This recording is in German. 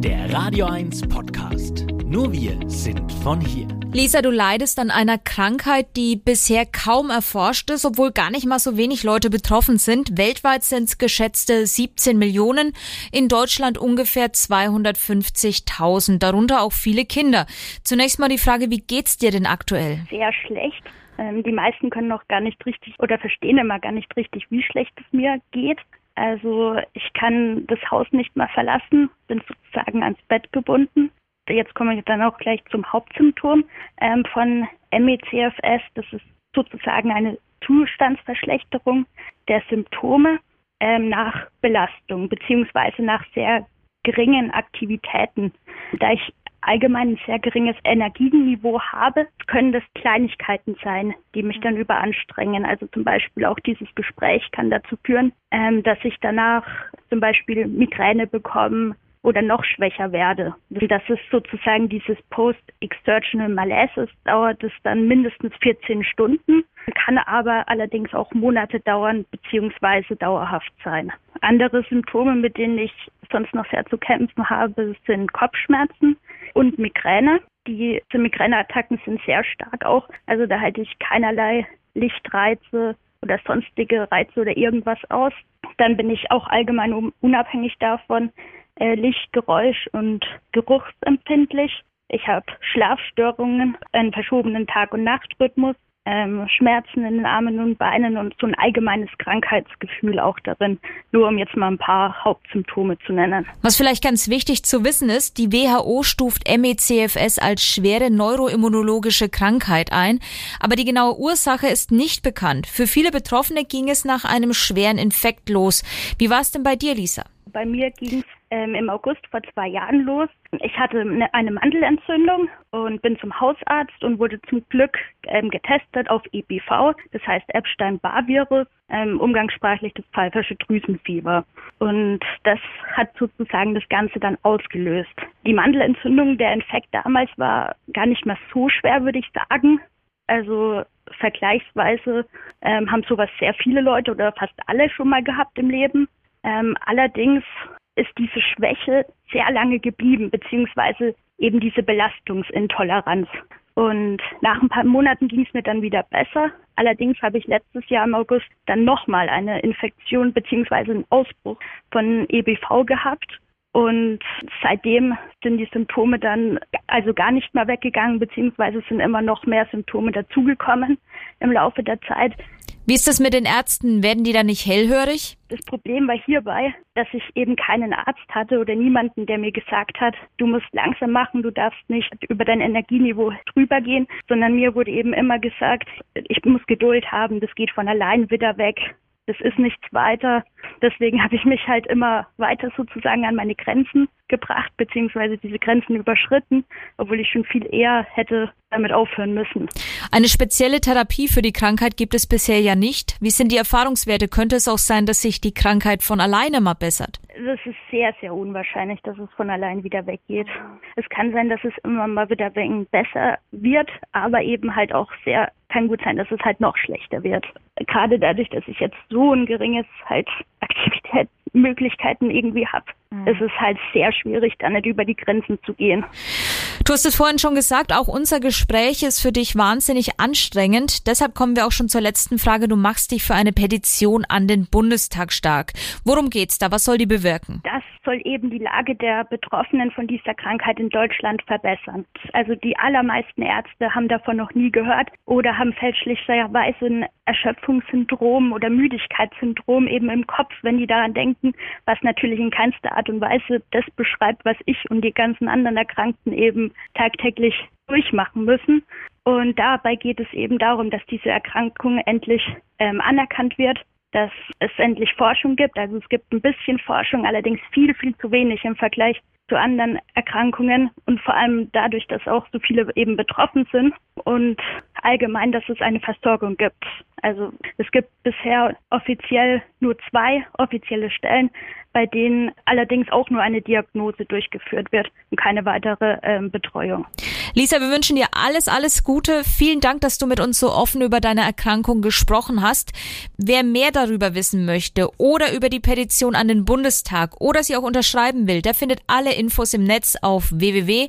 Der Radio 1 Podcast. Nur wir sind von hier. Lisa, du leidest an einer Krankheit, die bisher kaum erforscht ist, obwohl gar nicht mal so wenig Leute betroffen sind. Weltweit sind es geschätzte 17 Millionen, in Deutschland ungefähr 250.000, darunter auch viele Kinder. Zunächst mal die Frage, wie geht's dir denn aktuell? Sehr schlecht. Ähm, die meisten können noch gar nicht richtig oder verstehen immer gar nicht richtig, wie schlecht es mir geht. Also ich kann das Haus nicht mehr verlassen, bin sozusagen ans Bett gebunden. Jetzt komme ich dann auch gleich zum Hauptsymptom ähm, von MECFS. Das ist sozusagen eine Zustandsverschlechterung der Symptome ähm, nach Belastung beziehungsweise nach sehr geringen Aktivitäten. Da ich allgemein ein sehr geringes Energieniveau habe, können das Kleinigkeiten sein, die mich dann überanstrengen. Also zum Beispiel auch dieses Gespräch kann dazu führen, ähm, dass ich danach zum Beispiel Migräne bekomme oder noch schwächer werde. Das ist sozusagen dieses Post-Exertional Malaise. Es dauert es dann mindestens 14 Stunden, kann aber allerdings auch Monate dauern beziehungsweise dauerhaft sein. Andere Symptome, mit denen ich sonst noch sehr zu kämpfen habe, sind Kopfschmerzen und Migräne. Die Migräneattacken sind sehr stark auch. Also da halte ich keinerlei Lichtreize oder sonstige Reize oder irgendwas aus. Dann bin ich auch allgemein unabhängig davon äh, Licht, Geräusch und geruchsempfindlich. Ich habe Schlafstörungen, einen verschobenen Tag- und Nachtrhythmus ähm, Schmerzen in den Armen und Beinen und so ein allgemeines Krankheitsgefühl auch darin, nur um jetzt mal ein paar Hauptsymptome zu nennen. Was vielleicht ganz wichtig zu wissen ist, die WHO stuft MECFS als schwere neuroimmunologische Krankheit ein, aber die genaue Ursache ist nicht bekannt. Für viele Betroffene ging es nach einem schweren Infekt los. Wie war es denn bei dir, Lisa? Bei mir ging es ähm, im August vor zwei Jahren los. Ich hatte eine, eine Mandelentzündung und bin zum Hausarzt und wurde zum Glück ähm, getestet auf EBV, das heißt Epstein-Barr-Virus, ähm, umgangssprachlich das pfeifische Drüsenfieber. Und das hat sozusagen das Ganze dann ausgelöst. Die Mandelentzündung, der Infekt damals war gar nicht mehr so schwer, würde ich sagen. Also vergleichsweise ähm, haben sowas sehr viele Leute oder fast alle schon mal gehabt im Leben. Ähm, allerdings ist diese Schwäche sehr lange geblieben, beziehungsweise eben diese Belastungsintoleranz. Und nach ein paar Monaten ging es mir dann wieder besser. Allerdings habe ich letztes Jahr im August dann nochmal eine Infektion beziehungsweise einen Ausbruch von EBV gehabt. Und seitdem sind die Symptome dann also gar nicht mehr weggegangen, beziehungsweise sind immer noch mehr Symptome dazugekommen im Laufe der Zeit. Wie ist das mit den Ärzten? Werden die da nicht hellhörig? Das Problem war hierbei, dass ich eben keinen Arzt hatte oder niemanden, der mir gesagt hat, du musst langsam machen, du darfst nicht über dein Energieniveau drüber gehen, sondern mir wurde eben immer gesagt, ich muss Geduld haben, das geht von allein wieder weg. Das ist nichts weiter. Deswegen habe ich mich halt immer weiter sozusagen an meine Grenzen gebracht, beziehungsweise diese Grenzen überschritten, obwohl ich schon viel eher hätte damit aufhören müssen. Eine spezielle Therapie für die Krankheit gibt es bisher ja nicht. Wie sind die Erfahrungswerte? Könnte es auch sein, dass sich die Krankheit von alleine mal bessert? Das ist sehr, sehr unwahrscheinlich, dass es von allein wieder weggeht. Es kann sein, dass es immer mal wieder besser wird, aber eben halt auch sehr, kann gut sein, dass es halt noch schlechter wird. Gerade dadurch, dass ich jetzt so ein geringes halt Aktivitätsmöglichkeiten irgendwie habe, mhm. ist es halt sehr schwierig, da nicht über die Grenzen zu gehen. Du hast es vorhin schon gesagt, auch unser Gespräch ist für dich wahnsinnig anstrengend. Deshalb kommen wir auch schon zur letzten Frage. Du machst dich für eine Petition an den Bundestag stark. Worum geht's da? Was soll die bewirken? Das soll eben die Lage der Betroffenen von dieser Krankheit in Deutschland verbessern. Also die allermeisten Ärzte haben davon noch nie gehört oder haben fälschlicherweise ein Erschöpfungssyndrom oder Müdigkeitssyndrom eben im Kopf, wenn die daran denken, was natürlich in keinster Art und Weise das beschreibt, was ich und die ganzen anderen Erkrankten eben tagtäglich durchmachen müssen. Und dabei geht es eben darum, dass diese Erkrankung endlich ähm, anerkannt wird, dass es endlich Forschung gibt. Also es gibt ein bisschen Forschung, allerdings viel, viel zu wenig im Vergleich zu anderen Erkrankungen und vor allem dadurch, dass auch so viele eben betroffen sind und allgemein, dass es eine Versorgung gibt. Also es gibt bisher offiziell nur zwei offizielle Stellen, bei denen allerdings auch nur eine Diagnose durchgeführt wird und keine weitere ähm, Betreuung. Lisa, wir wünschen dir alles, alles Gute. Vielen Dank, dass du mit uns so offen über deine Erkrankung gesprochen hast. Wer mehr darüber wissen möchte oder über die Petition an den Bundestag oder sie auch unterschreiben will, der findet alle Infos im Netz auf www.mecfs.de.